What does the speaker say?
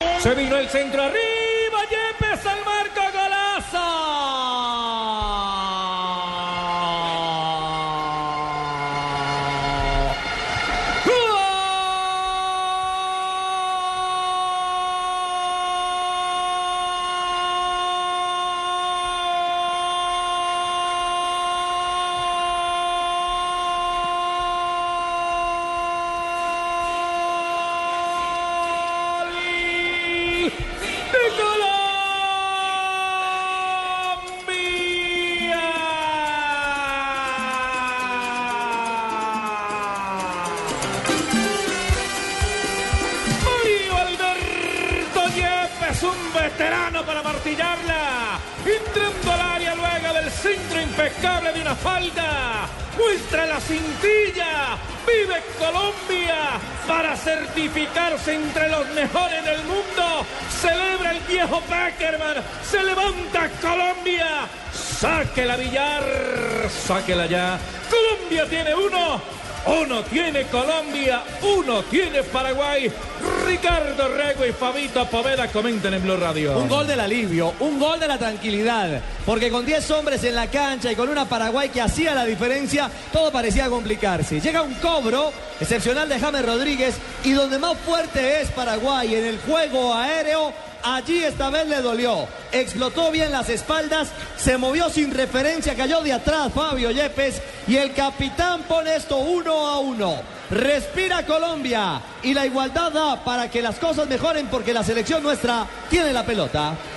Se vino el centro arriba. Yepes al marco. Yepes, un veterano para martillarla. Entrando al área luego del centro impecable de una falda. Muestra la cintilla. Vive Colombia para certificarse entre los mejores del mundo. Celebra el viejo Peckerman. Se levanta Colombia. Sáquela Villar. Sáquela ya. Colombia tiene uno. Uno tiene Colombia, uno tiene Paraguay. Ricardo Rego y Fabito Poveda comenten en Blue Radio. Un gol del alivio, un gol de la tranquilidad, porque con 10 hombres en la cancha y con una Paraguay que hacía la diferencia, todo parecía complicarse. Llega un cobro excepcional de James Rodríguez y donde más fuerte es Paraguay en el juego aéreo, allí esta vez le dolió. Explotó bien las espaldas, se movió sin referencia, cayó de atrás Fabio Yepes y el capitán pone esto uno a uno. Respira Colombia y la igualdad da para que las cosas mejoren porque la selección nuestra tiene la pelota.